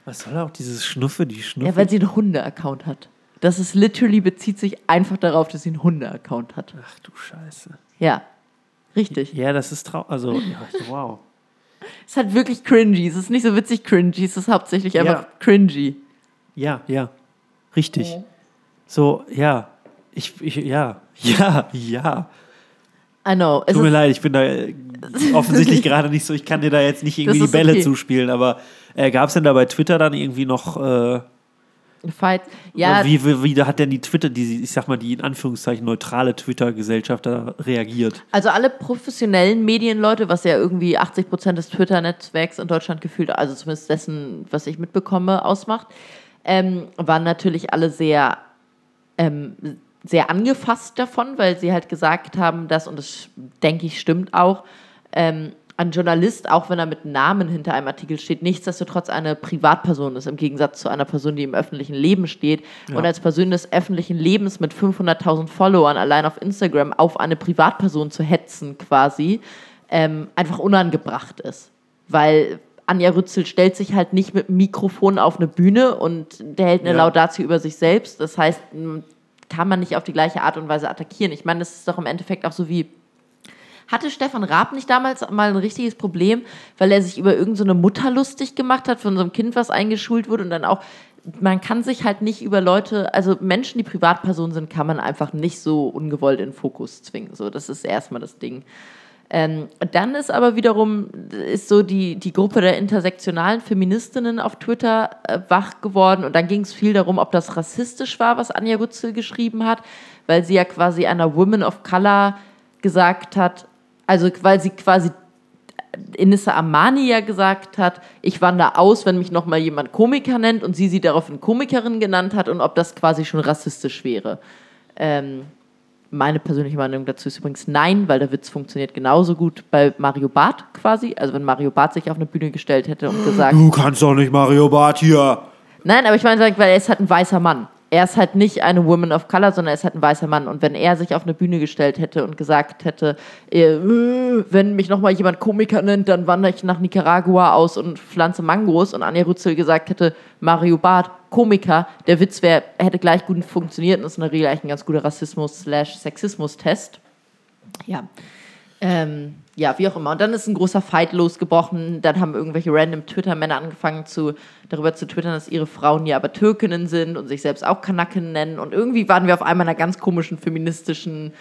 Was soll auch dieses Schnuffe, die Schnuffe? Ja, weil sie einen Hunde-Account hat. Das ist literally bezieht sich einfach darauf, dass sie einen Hunde-Account hat. Ach du Scheiße. Ja, richtig. Ja, das ist traurig. Also, ja, wow. Es ist halt wirklich cringy. Es ist nicht so witzig cringy, es ist hauptsächlich einfach ja. cringy. Ja, ja. Richtig. Oh. So, ja. Ich, ich, ja. Ja, ja. I know. Tut mir leid, ich bin da äh, offensichtlich gerade nicht so, ich kann dir da jetzt nicht irgendwie die Bälle okay. zuspielen, aber äh, gab es denn da bei Twitter dann irgendwie noch. Äh, Fight. Ja. Wie, wie, wie hat denn die Twitter, die, ich sag mal, die in Anführungszeichen neutrale Twitter-Gesellschaft da reagiert? Also alle professionellen Medienleute, was ja irgendwie 80 Prozent des Twitter-Netzwerks in Deutschland gefühlt, also zumindest dessen, was ich mitbekomme, ausmacht, ähm, waren natürlich alle sehr ähm, sehr angefasst davon, weil sie halt gesagt haben, dass, und das denke ich stimmt auch, ähm, ein Journalist, auch wenn er mit Namen hinter einem Artikel steht, nichtsdestotrotz eine Privatperson ist, im Gegensatz zu einer Person, die im öffentlichen Leben steht. Ja. Und als Person des öffentlichen Lebens mit 500.000 Followern allein auf Instagram auf eine Privatperson zu hetzen quasi, ähm, einfach unangebracht ist. Weil Anja Rützel stellt sich halt nicht mit Mikrofon auf eine Bühne und der hält eine ja. Laudatio über sich selbst. Das heißt, kann man nicht auf die gleiche Art und Weise attackieren. Ich meine, das ist doch im Endeffekt auch so wie hatte Stefan Raab nicht damals mal ein richtiges Problem, weil er sich über irgendeine so Mutter lustig gemacht hat von so einem Kind, was eingeschult wurde und dann auch, man kann sich halt nicht über Leute, also Menschen, die Privatpersonen sind, kann man einfach nicht so ungewollt in Fokus zwingen. So, das ist erstmal das Ding. Ähm, dann ist aber wiederum ist so die, die Gruppe der intersektionalen Feministinnen auf Twitter äh, wach geworden und dann ging es viel darum, ob das rassistisch war, was Anja Rützel geschrieben hat, weil sie ja quasi einer Woman of Color gesagt hat, also weil sie quasi Inissa Amani ja gesagt hat, ich wandere aus, wenn mich nochmal jemand Komiker nennt und sie sie daraufhin Komikerin genannt hat und ob das quasi schon rassistisch wäre. Ähm, meine persönliche Meinung dazu ist übrigens nein, weil der Witz funktioniert genauso gut bei Mario Barth quasi. Also wenn Mario Barth sich auf eine Bühne gestellt hätte und gesagt... Du kannst doch nicht Mario Barth hier. Nein, aber ich meine, weil er ist halt ein weißer Mann. Er ist halt nicht eine Woman of Color, sondern er ist halt ein weißer Mann. Und wenn er sich auf eine Bühne gestellt hätte und gesagt hätte, äh, wenn mich nochmal jemand Komiker nennt, dann wandere ich nach Nicaragua aus und pflanze Mangos und Anja Rützel gesagt hätte, Mario Barth, Komiker, der Witz wär, hätte gleich gut funktioniert und ist in der Regel eigentlich ein ganz guter Rassismus-Sexismus-Test. Ja. Ähm, ja, wie auch immer. Und dann ist ein großer Fight losgebrochen. Dann haben irgendwelche random Twitter-Männer angefangen, zu, darüber zu twittern, dass ihre Frauen ja aber Türkinnen sind und sich selbst auch Kanaken nennen. Und irgendwie waren wir auf einmal in einer ganz komischen feministischen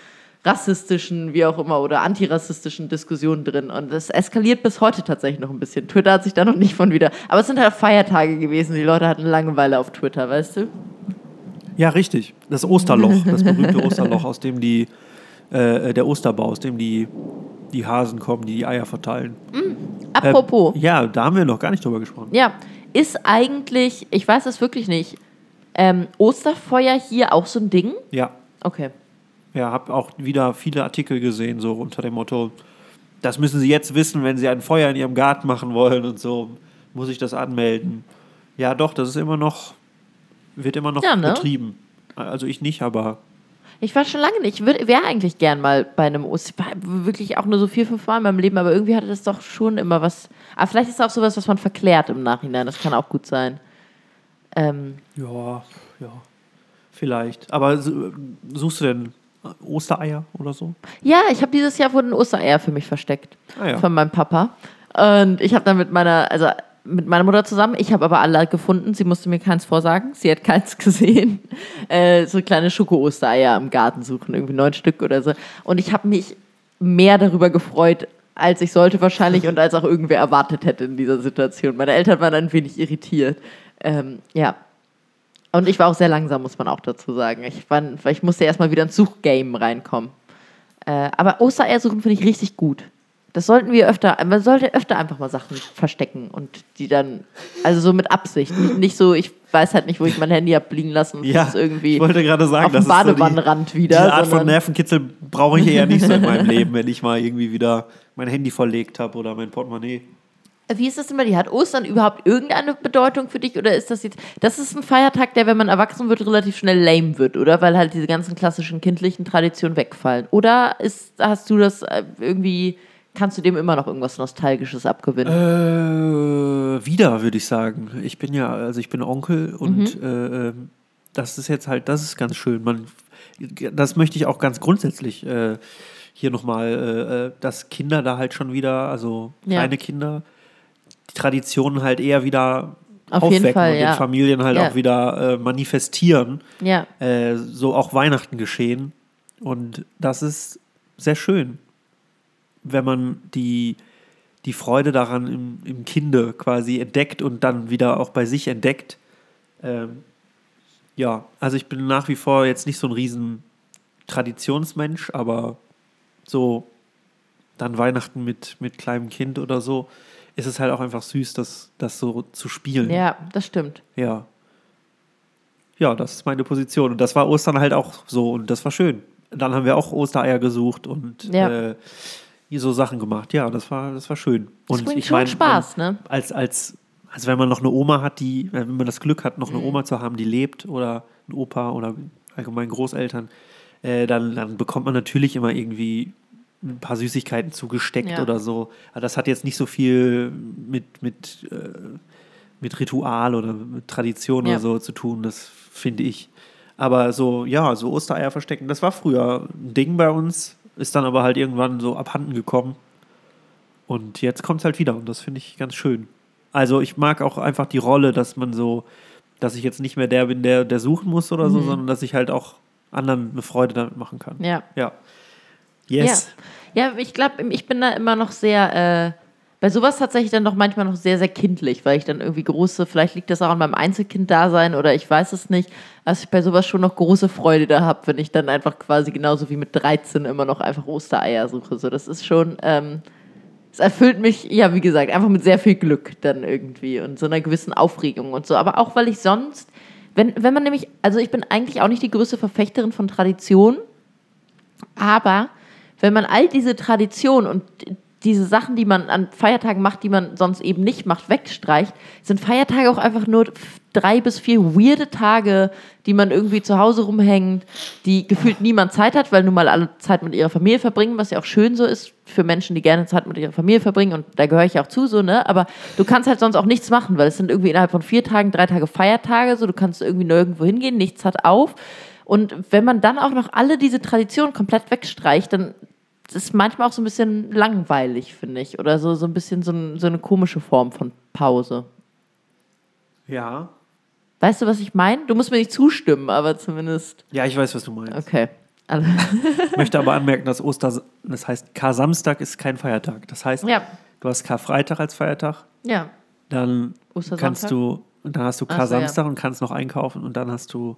rassistischen, wie auch immer, oder antirassistischen Diskussionen drin. Und es eskaliert bis heute tatsächlich noch ein bisschen. Twitter hat sich da noch nicht von wieder. Aber es sind halt Feiertage gewesen. Die Leute hatten Langeweile auf Twitter, weißt du? Ja, richtig. Das Osterloch, das berühmte Osterloch, aus dem die, äh, der Osterbau, aus dem die, die Hasen kommen, die die Eier verteilen. Mhm. Apropos. Äh, ja, da haben wir noch gar nicht drüber gesprochen. Ja, ist eigentlich, ich weiß es wirklich nicht, ähm, Osterfeuer hier auch so ein Ding? Ja. Okay ja, habe auch wieder viele Artikel gesehen, so unter dem Motto, das müssen Sie jetzt wissen, wenn Sie ein Feuer in Ihrem Garten machen wollen und so, muss ich das anmelden. Ja, doch, das ist immer noch, wird immer noch ja, ne? betrieben. Also ich nicht, aber. Ich war schon lange nicht. Ich wäre eigentlich gern mal bei einem Oster. Wirklich auch nur so vier, fünf Mal in meinem Leben, aber irgendwie hatte das doch schon immer was. Aber vielleicht ist es auch sowas, was man verklärt im Nachhinein. Das kann auch gut sein. Ähm. Ja, ja. Vielleicht. Aber suchst du denn Ostereier oder so? Ja, ich habe dieses Jahr wurden Ostereier für mich versteckt. Ah, ja. Von meinem Papa. Und ich habe dann mit meiner, also mit meiner Mutter zusammen. Ich habe aber alle gefunden. Sie musste mir keins vorsagen. Sie hat keins gesehen. Äh, so kleine Schoko-Ostereier im Garten suchen, irgendwie neun Stück oder so. Und ich habe mich mehr darüber gefreut, als ich sollte wahrscheinlich und als auch irgendwer erwartet hätte in dieser Situation. Meine Eltern waren ein wenig irritiert. Ähm, ja. Und ich war auch sehr langsam, muss man auch dazu sagen. Ich, war, ich musste erstmal wieder ins Suchgame reinkommen. Äh, aber Ostereier suchen finde ich richtig gut. Das sollten wir öfter, man sollte öfter einfach mal Sachen verstecken und die dann, also so mit Absicht. Nicht, nicht so, ich weiß halt nicht, wo ich mein Handy habe liegen lassen. Ja, irgendwie ich wollte gerade sagen, auf dem Badewannenrand so die, wieder. Diese Art von Nervenkitzel brauche ich eher nicht so in meinem Leben, wenn ich mal irgendwie wieder mein Handy verlegt habe oder mein Portemonnaie. Wie ist das denn bei dir? Hat Ostern überhaupt irgendeine Bedeutung für dich oder ist das jetzt. Das ist ein Feiertag, der, wenn man erwachsen wird, relativ schnell lame wird, oder? Weil halt diese ganzen klassischen kindlichen Traditionen wegfallen. Oder ist, hast du das äh, irgendwie kannst du dem immer noch irgendwas Nostalgisches abgewinnen? Äh, wieder, würde ich sagen. Ich bin ja, also ich bin Onkel und mhm. äh, ähm, das ist jetzt halt, das ist ganz schön. Man, das möchte ich auch ganz grundsätzlich äh, hier nochmal, äh, äh, dass Kinder da halt schon wieder, also kleine ja. Kinder, die Traditionen halt eher wieder auf aufwecken Fall, und ja. den Familien halt ja. auch wieder äh, manifestieren. Ja. Äh, so auch Weihnachten geschehen. Und das ist sehr schön wenn man die, die Freude daran im, im Kinde quasi entdeckt und dann wieder auch bei sich entdeckt. Ähm, ja, also ich bin nach wie vor jetzt nicht so ein riesen Traditionsmensch, aber so dann Weihnachten mit, mit kleinem Kind oder so, ist es halt auch einfach süß, das, das so zu spielen. Ja, das stimmt. Ja. Ja, das ist meine Position. Und das war Ostern halt auch so und das war schön. Dann haben wir auch Ostereier gesucht und ja. äh, hier so Sachen gemacht. Ja, das war, das war schön. Und das ich schon mein, Spaß, ne? Als, als, also wenn man noch eine Oma hat, die, wenn man das Glück hat, noch eine mhm. Oma zu haben, die lebt oder ein Opa oder allgemein Großeltern, äh, dann, dann bekommt man natürlich immer irgendwie ein paar Süßigkeiten zugesteckt ja. oder so. Aber das hat jetzt nicht so viel mit, mit, äh, mit Ritual oder mit Tradition ja. oder so zu tun, das finde ich. Aber so, ja, so Ostereier verstecken, das war früher ein Ding bei uns. Ist dann aber halt irgendwann so abhanden gekommen. Und jetzt kommt es halt wieder und das finde ich ganz schön. Also ich mag auch einfach die Rolle, dass man so, dass ich jetzt nicht mehr der bin, der, der suchen muss oder so, mhm. sondern dass ich halt auch anderen eine Freude damit machen kann. Ja. Ja. Yes. Ja, ja ich glaube, ich bin da immer noch sehr, äh, bei sowas tatsächlich dann doch manchmal noch sehr, sehr kindlich, weil ich dann irgendwie große, vielleicht liegt das auch an meinem Einzelkind-Dasein oder ich weiß es nicht, dass ich bei sowas schon noch große Freude da habe, wenn ich dann einfach quasi genauso wie mit 13 immer noch einfach Ostereier suche. So, das ist schon, ähm, es erfüllt mich, ja, wie gesagt, einfach mit sehr viel Glück dann irgendwie und so einer gewissen Aufregung und so. Aber auch, weil ich sonst, wenn, wenn man nämlich, also ich bin eigentlich auch nicht die größte Verfechterin von Tradition, aber wenn man all diese Traditionen und diese Sachen, die man an Feiertagen macht, die man sonst eben nicht macht, wegstreicht, sind Feiertage auch einfach nur drei bis vier weirde Tage, die man irgendwie zu Hause rumhängt, die gefühlt niemand Zeit hat, weil nun mal alle Zeit mit ihrer Familie verbringen, was ja auch schön so ist für Menschen, die gerne Zeit mit ihrer Familie verbringen und da gehöre ich auch zu, so, ne? Aber du kannst halt sonst auch nichts machen, weil es sind irgendwie innerhalb von vier Tagen drei Tage Feiertage, so du kannst irgendwie nirgendwo hingehen, nichts hat auf. Und wenn man dann auch noch alle diese Traditionen komplett wegstreicht, dann ist manchmal auch so ein bisschen langweilig, finde ich. Oder so, so ein bisschen so, ein, so eine komische Form von Pause. Ja. Weißt du, was ich meine? Du musst mir nicht zustimmen, aber zumindest. Ja, ich weiß, was du meinst. Okay. ich möchte aber anmerken, dass Oster, das heißt, Kar-Samstag ist kein Feiertag. Das heißt, ja. du hast Karfreitag als Feiertag. Ja. Dann kannst du, dann hast du Kar-Samstag so, ja. und kannst noch einkaufen und dann hast du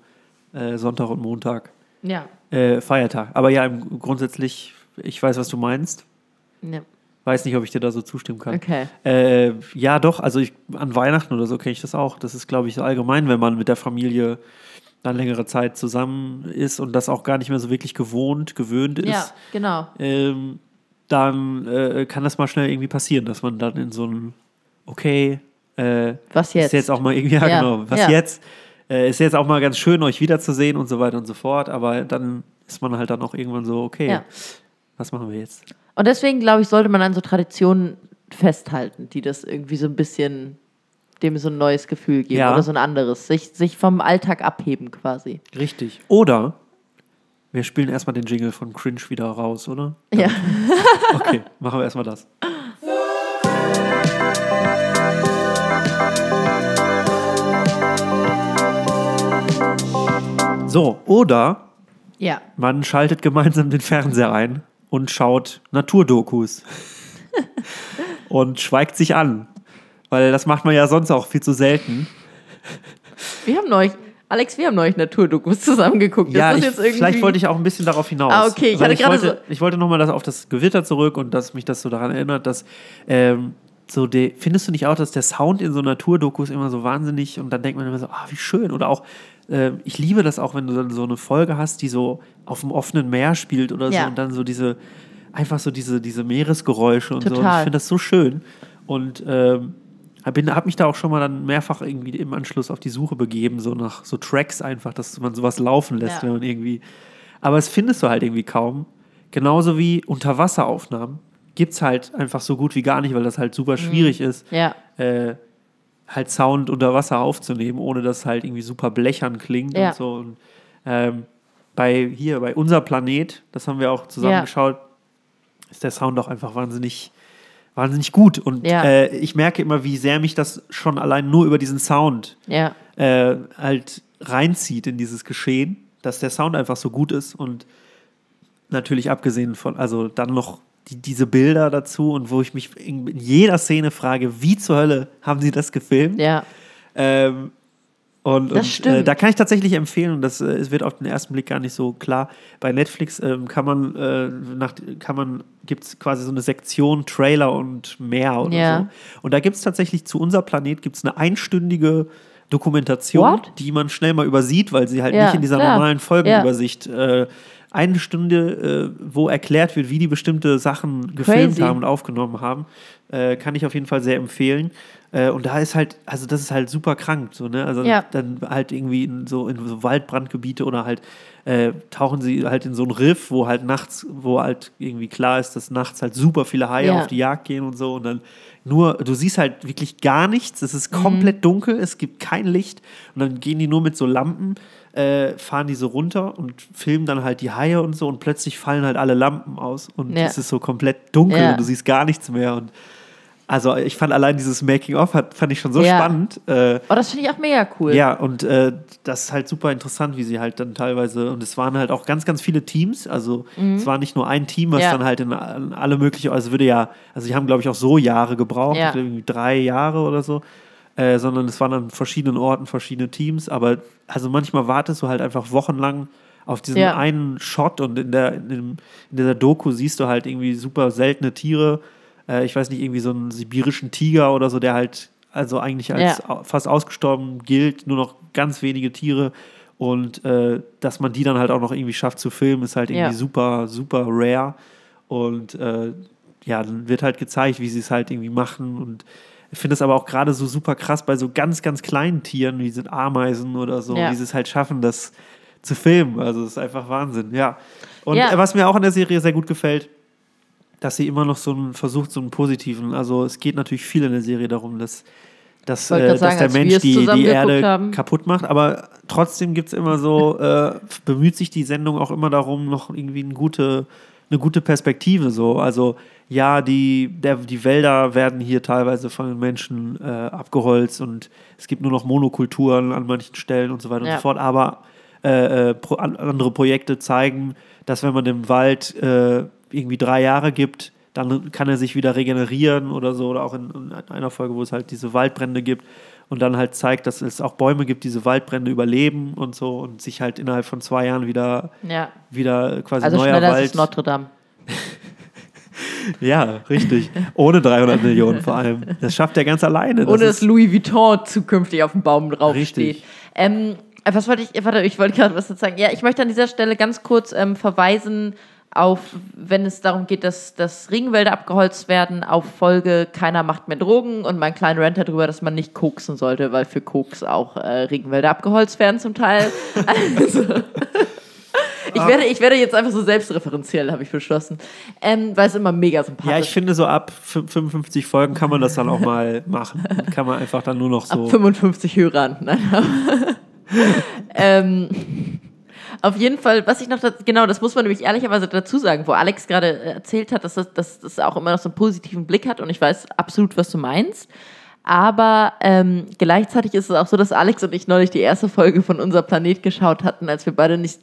äh, Sonntag und Montag. Ja. Äh, Feiertag. Aber ja, grundsätzlich ich weiß, was du meinst. Ja. Weiß nicht, ob ich dir da so zustimmen kann. Okay. Äh, ja, doch, also ich, an Weihnachten oder so kenne ich das auch. Das ist, glaube ich, so allgemein, wenn man mit der Familie dann längere Zeit zusammen ist und das auch gar nicht mehr so wirklich gewohnt, gewöhnt ist. Ja, genau. Ähm, dann äh, kann das mal schnell irgendwie passieren, dass man dann in so einem, okay, äh, was jetzt? Ist jetzt auch mal irgendwie, ja, ja. genau, was ja. jetzt? Äh, ist jetzt auch mal ganz schön, euch wiederzusehen und so weiter und so fort, aber dann ist man halt dann auch irgendwann so, okay, ja. Was machen wir jetzt? Und deswegen, glaube ich, sollte man an so Traditionen festhalten, die das irgendwie so ein bisschen dem so ein neues Gefühl geben ja. oder so ein anderes. Sich, sich vom Alltag abheben quasi. Richtig. Oder wir spielen erstmal den Jingle von Cringe wieder raus, oder? Dann, ja. okay, machen wir erstmal das. So, oder ja. man schaltet gemeinsam den Fernseher ein und schaut Naturdokus. und schweigt sich an. Weil das macht man ja sonst auch viel zu selten. Wir haben neulich, Alex, wir haben neulich Naturdokus zusammengeguckt. Ja, ich, vielleicht wollte ich auch ein bisschen darauf hinaus. Ah, okay. Ich, hatte ich, wollte, so ich wollte nochmal auf das Gewitter zurück und dass mich das so daran erinnert, dass ähm, so de, findest du nicht auch, dass der Sound in so Naturdokus immer so wahnsinnig und dann denkt man immer so, ah, wie schön. Oder auch, äh, ich liebe das auch, wenn du dann so eine Folge hast, die so auf dem offenen Meer spielt oder ja. so und dann so diese, einfach so diese, diese Meeresgeräusche und Total. so. Und ich finde das so schön. Und ähm, habe mich da auch schon mal dann mehrfach irgendwie im Anschluss auf die Suche begeben, so nach so Tracks einfach, dass man sowas laufen lässt, ja. wenn man irgendwie. Aber es findest du halt irgendwie kaum. Genauso wie Unterwasseraufnahmen gibt es halt einfach so gut wie gar nicht, weil das halt super mhm. schwierig mhm. ist, ja. äh, halt Sound unter Wasser aufzunehmen, ohne dass halt irgendwie super blechern klingt ja. und so. Und, ähm, bei hier, bei unser Planet, das haben wir auch zusammen geschaut, ist der Sound auch einfach wahnsinnig wahnsinnig gut. Und ja. äh, ich merke immer, wie sehr mich das schon allein nur über diesen Sound ja. äh, halt reinzieht in dieses Geschehen, dass der Sound einfach so gut ist und natürlich abgesehen von, also dann noch die, diese Bilder dazu und wo ich mich in, in, jeder Szene frage, wie zur Hölle haben sie das gefilmt? Ja. Ähm, und, und äh, da kann ich tatsächlich empfehlen, und das äh, wird auf den ersten Blick gar nicht so klar. Bei Netflix ähm, kann man, äh, nach, kann man, gibt es quasi so eine Sektion Trailer und mehr oder ja. so. Und da gibt es tatsächlich zu unser Planet gibt's eine einstündige Dokumentation, What? die man schnell mal übersieht, weil sie halt ja, nicht in dieser klar. normalen Folgenübersicht äh, eine Stunde, äh, wo erklärt wird, wie die bestimmte Sachen gefilmt Crazy. haben und aufgenommen haben. Äh, kann ich auf jeden Fall sehr empfehlen. Äh, und da ist halt, also das ist halt super krank, so, ne? Also ja. dann halt irgendwie in so, in so Waldbrandgebiete oder halt äh, tauchen sie halt in so ein Riff, wo halt nachts, wo halt irgendwie klar ist, dass nachts halt super viele Haie ja. auf die Jagd gehen und so und dann nur, du siehst halt wirklich gar nichts, es ist komplett mhm. dunkel, es gibt kein Licht und dann gehen die nur mit so Lampen, äh, fahren die so runter und filmen dann halt die Haie und so und plötzlich fallen halt alle Lampen aus und ja. es ist so komplett dunkel und du siehst gar nichts mehr und also ich fand allein dieses Making-of fand ich schon so ja. spannend. Äh, oh, das finde ich auch mega cool. Ja, und äh, das ist halt super interessant, wie sie halt dann teilweise, und es waren halt auch ganz, ganz viele Teams, also mhm. es war nicht nur ein Team, was ja. dann halt in, in, alle möglichen, also würde ja, also die haben glaube ich auch so Jahre gebraucht, ja. irgendwie drei Jahre oder so, äh, sondern es waren an verschiedenen Orten verschiedene Teams, aber also manchmal wartest du halt einfach wochenlang auf diesen ja. einen Shot und in der, in, dem, in dieser Doku siehst du halt irgendwie super seltene Tiere, äh, ich weiß nicht, irgendwie so einen sibirischen Tiger oder so, der halt also eigentlich als ja. fast ausgestorben gilt, nur noch ganz wenige Tiere. Und äh, dass man die dann halt auch noch irgendwie schafft zu filmen, ist halt irgendwie ja. super, super rare. Und äh, ja, dann wird halt gezeigt, wie sie es halt irgendwie machen. Und ich finde es aber auch gerade so super krass bei so ganz, ganz kleinen Tieren, wie sind Ameisen oder so, ja. wie sie es halt schaffen, das zu filmen. Also es ist einfach Wahnsinn, ja. Und ja. was mir auch in der Serie sehr gut gefällt, dass sie immer noch so einen versucht, so einen positiven, also es geht natürlich viel in der Serie darum, dass, dass, äh, dass sagen, der Mensch die, die Erde haben. kaputt macht, aber trotzdem gibt es immer so, äh, bemüht sich die Sendung auch immer darum, noch irgendwie eine gute, eine gute Perspektive so, also ja, die, der, die Wälder werden hier teilweise von den Menschen äh, abgeholzt und es gibt nur noch Monokulturen an manchen Stellen und so weiter ja. und so fort, aber äh, äh, andere Projekte zeigen, dass wenn man dem Wald äh, irgendwie drei Jahre gibt, dann kann er sich wieder regenerieren oder so. Oder auch in, in, einer Folge, wo es halt diese Waldbrände gibt und dann halt zeigt, dass es auch Bäume gibt, die diese Waldbrände überleben und so und sich halt innerhalb von zwei Jahren wieder, ja. wieder quasi also neuer Wald. Als Notre Dame. ja, richtig. Ohne 300 Millionen vor allem. Das schafft er ganz alleine. Das Ohne dass Louis Vuitton zukünftig auf dem Baum draufsteht. Ähm, was wollte ich, warte, ich wollte gerade was dazu sagen. Ja, ich möchte an dieser Stelle ganz kurz ähm, verweisen auf, wenn es darum geht, dass, dass Regenwälder abgeholzt werden, auf Folge Keiner macht mehr Drogen und mein kleiner Rant darüber, dass man nicht koksen sollte, weil für Koks auch äh, Regenwälder abgeholzt werden zum Teil. also, ich, werde, ich werde jetzt einfach so selbstreferenziell, habe ich beschlossen, ähm, weil es immer mega sympathisch ist. Ja, ich finde, so ab 55 Folgen kann man das dann auch mal machen. Kann man einfach dann nur noch so. Ab 55 Hörern. Nein, ähm, auf jeden Fall, was ich noch, da, genau, das muss man nämlich ehrlicherweise dazu sagen, wo Alex gerade äh, erzählt hat, dass das, dass das auch immer noch so einen positiven Blick hat und ich weiß absolut, was du meinst. Aber ähm, gleichzeitig ist es auch so, dass Alex und ich neulich die erste Folge von Unser Planet geschaut hatten, als wir beide nicht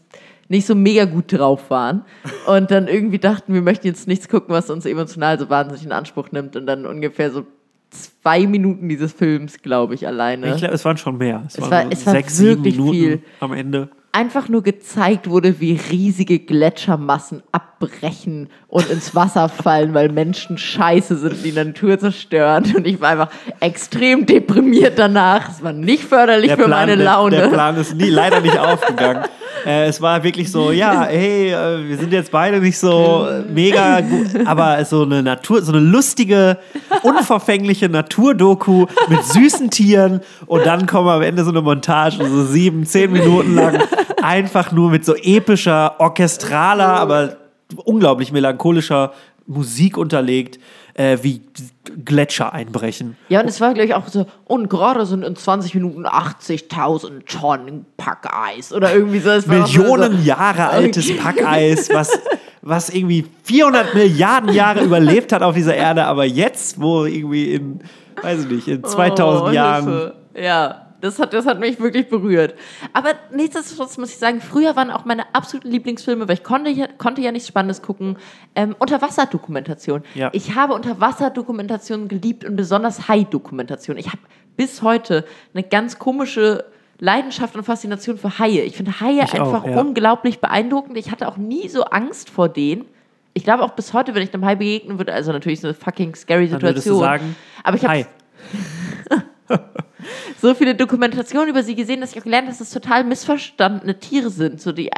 nicht so mega gut drauf waren und dann irgendwie dachten, wir möchten jetzt nichts gucken, was uns emotional so wahnsinnig in Anspruch nimmt und dann ungefähr so zwei Minuten dieses Films, glaube ich, alleine. Ich glaube, es waren schon mehr. Es, es waren war, es sechs, war wirklich sieben Minuten viel. am Ende einfach nur gezeigt wurde, wie riesige Gletschermassen abbrechen und ins Wasser fallen, weil Menschen scheiße sind, die Natur zerstören. Und ich war einfach extrem deprimiert danach. Es war nicht förderlich der für Plan, meine Laune. Der, der Plan ist nie, leider nicht aufgegangen. Äh, es war wirklich so, ja, hey, äh, wir sind jetzt beide nicht so mega gut, aber so eine Natur, so eine lustige, unverfängliche Naturdoku mit süßen Tieren und dann kommen am Ende so eine Montage, so sieben, zehn Minuten lang, einfach nur mit so epischer, orchestraler, aber unglaublich melancholischer Musik unterlegt äh, wie Gletscher einbrechen. Ja, und es war gleich auch so, und gerade sind in 20 Minuten 80.000 Tonnen Packeis oder irgendwie so. Millionen so, Jahre altes Packeis, was, was irgendwie 400 Milliarden Jahre überlebt hat auf dieser Erde, aber jetzt, wo irgendwie in, weiß ich nicht, in 2000 oh, Jahren. Ja, das hat, das hat mich wirklich berührt. Aber nichtsdestotrotz muss ich sagen, früher waren auch meine absoluten Lieblingsfilme, weil ich konnte, ja, konnte ja nichts Spannendes gucken, ähm, Unterwasserdokumentation. Ja. Ich habe Unterwasserdokumentationen geliebt und besonders Hai-Dokumentation. Ich habe bis heute eine ganz komische Leidenschaft und Faszination für Haie. Ich finde Haie ich einfach auch, ja. unglaublich beeindruckend. Ich hatte auch nie so Angst vor denen. Ich glaube auch bis heute, wenn ich einem Hai begegnen würde, also natürlich so eine fucking scary Situation. Dann sagen, aber ich habe so viele Dokumentationen über sie gesehen, dass ich auch gelernt habe, dass es total missverstandene Tiere sind. So die,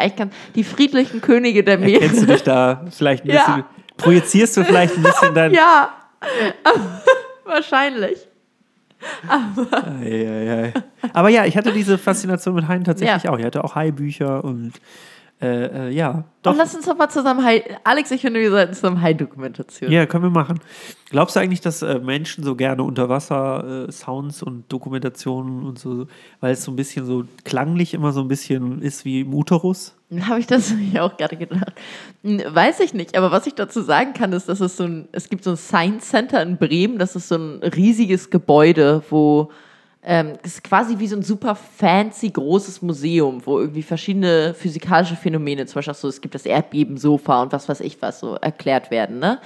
die friedlichen Könige der Meere. Kennst du dich da vielleicht ein bisschen? Ja. Projizierst du vielleicht ein bisschen dein. Ja, wahrscheinlich. Aber, ei, ei, ei. Aber ja, ich hatte diese Faszination mit Haien tatsächlich ja. auch. Ich hatte auch Haibücher und äh, äh, ja. Doch. Und lass uns doch mal zusammen Hai. Alex, ich finde, wir sollten zusammen Hai-Dokumentation. Ja, können wir machen. Glaubst du eigentlich, dass äh, Menschen so gerne Unterwasser-Sounds äh, und Dokumentationen und so, weil es so ein bisschen so klanglich immer so ein bisschen ist wie im Uterus? Habe ich das ja auch gerade gedacht. Hm, weiß ich nicht, aber was ich dazu sagen kann, ist, dass es so ein, es gibt so ein Science Center in Bremen, das ist so ein riesiges Gebäude, wo ähm, ist quasi wie so ein super fancy großes Museum, wo irgendwie verschiedene physikalische Phänomene, zum Beispiel auch so, es gibt das Erdbebensofa und was weiß ich was, so erklärt werden. Ne?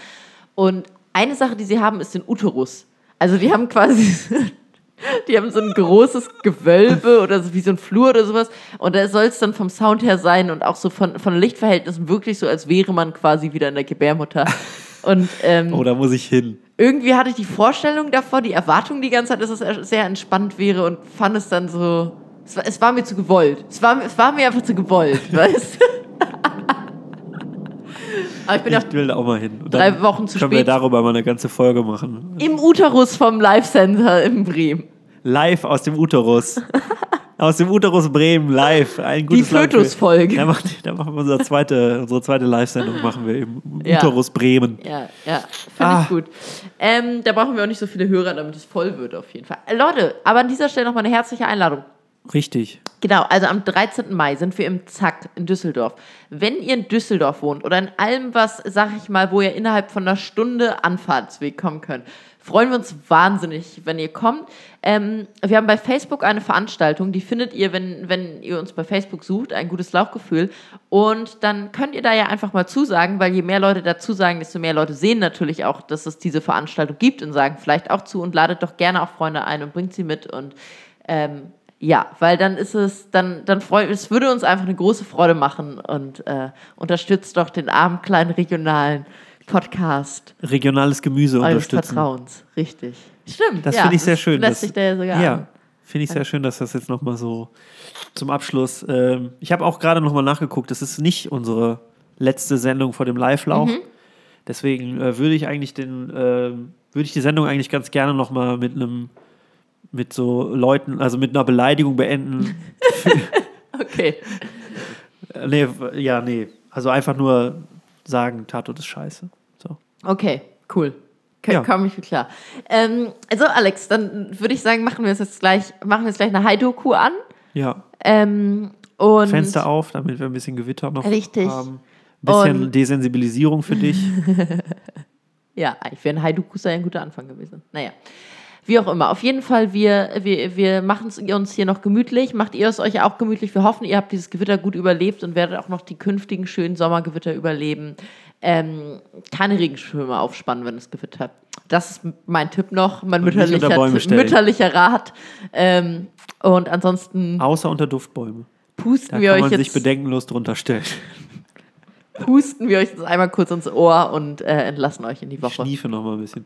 Und eine Sache, die sie haben, ist den Uterus. Also die haben quasi, die haben so ein großes Gewölbe oder so wie so ein Flur oder sowas. Und da soll es dann vom Sound her sein und auch so von, von Lichtverhältnissen wirklich so, als wäre man quasi wieder in der Gebärmutter. Und, ähm, oh, da muss ich hin irgendwie hatte ich die Vorstellung davor, die Erwartung die ganze Zeit, dass es sehr entspannt wäre und fand es dann so. Es war, es war mir zu gewollt. Es war, es war mir einfach zu gewollt, weißt du? Aber ich bin ich will da auch mal hin. Und drei Wochen zu können spät. Können wir darüber mal eine ganze Folge machen. Im Uterus vom Live Center in Bremen. Live aus dem Uterus. aus dem Uterus Bremen live. Ein gutes Die Fötusfolge. Da, machen, da machen wir unsere zweite, unsere zweite Live-Sendung machen wir im ja. Uterus Bremen. Ja, ja, finde ah. ich gut. Ähm, da brauchen wir auch nicht so viele Hörer, damit es voll wird auf jeden Fall. Äh, Leute, aber an dieser Stelle nochmal eine herzliche Einladung. Richtig. Genau, also am 13. Mai sind wir im Zack in Düsseldorf. Wenn ihr in Düsseldorf wohnt oder in allem was, sag ich mal, wo ihr innerhalb von einer Stunde Anfahrtsweg kommen könnt, freuen wir uns wahnsinnig, wenn ihr kommt. Ähm, wir haben bei Facebook eine Veranstaltung, die findet ihr, wenn, wenn ihr uns bei Facebook sucht, ein gutes Lauchgefühl. Und dann könnt ihr da ja einfach mal zusagen, weil je mehr Leute dazu sagen, desto mehr Leute sehen natürlich auch, dass es diese Veranstaltung gibt und sagen vielleicht auch zu und ladet doch gerne auch Freunde ein und bringt sie mit und ähm, ja, weil dann ist es, dann, dann freut, es würde uns einfach eine große Freude machen und äh, unterstützt doch den armen kleinen regionalen Podcast. Regionales Gemüse Eures unterstützen. Vertrauens, richtig. Stimmt. Das ja, finde ich sehr schön. Lässt sich ja sogar Ja, finde ich sehr schön, dass das jetzt nochmal so zum Abschluss. Ähm, ich habe auch gerade nochmal nachgeguckt, das ist nicht unsere letzte Sendung vor dem Live-Lauch. Mhm. Deswegen äh, würde ich eigentlich den, äh, würde ich die Sendung eigentlich ganz gerne nochmal mit einem, mit so Leuten, also mit einer Beleidigung beenden. okay. nee, ja, nee. Also einfach nur sagen, Tato ist scheiße. Okay, cool. K ja. Komme ich klar. Ähm, also Alex, dann würde ich sagen, machen wir jetzt gleich, machen wir jetzt gleich eine Hai-Doku an. Ja. Ähm, und Fenster auf, damit wir ein bisschen Gewitter noch richtig. haben. Ein bisschen und Desensibilisierung für dich. ja, ich wäre ein Hai-Doku sei ein guter Anfang gewesen. Naja. Wie auch immer. Auf jeden Fall, wir, wir, wir machen es uns hier noch gemütlich. Macht ihr es euch auch gemütlich? Wir hoffen, ihr habt dieses Gewitter gut überlebt und werdet auch noch die künftigen schönen Sommergewitter überleben. Ähm, keine Regenschirme aufspannen, wenn es gewittert. Das ist mein Tipp noch, mein mütterlicher, mütterlicher Rat. Ähm, und ansonsten. Außer unter Duftbäume. Pusten da wir euch man jetzt. sich bedenkenlos drunter stellen. Pusten wir euch jetzt einmal kurz ins Ohr und äh, entlassen euch in die Woche. Schniefe noch mal ein bisschen.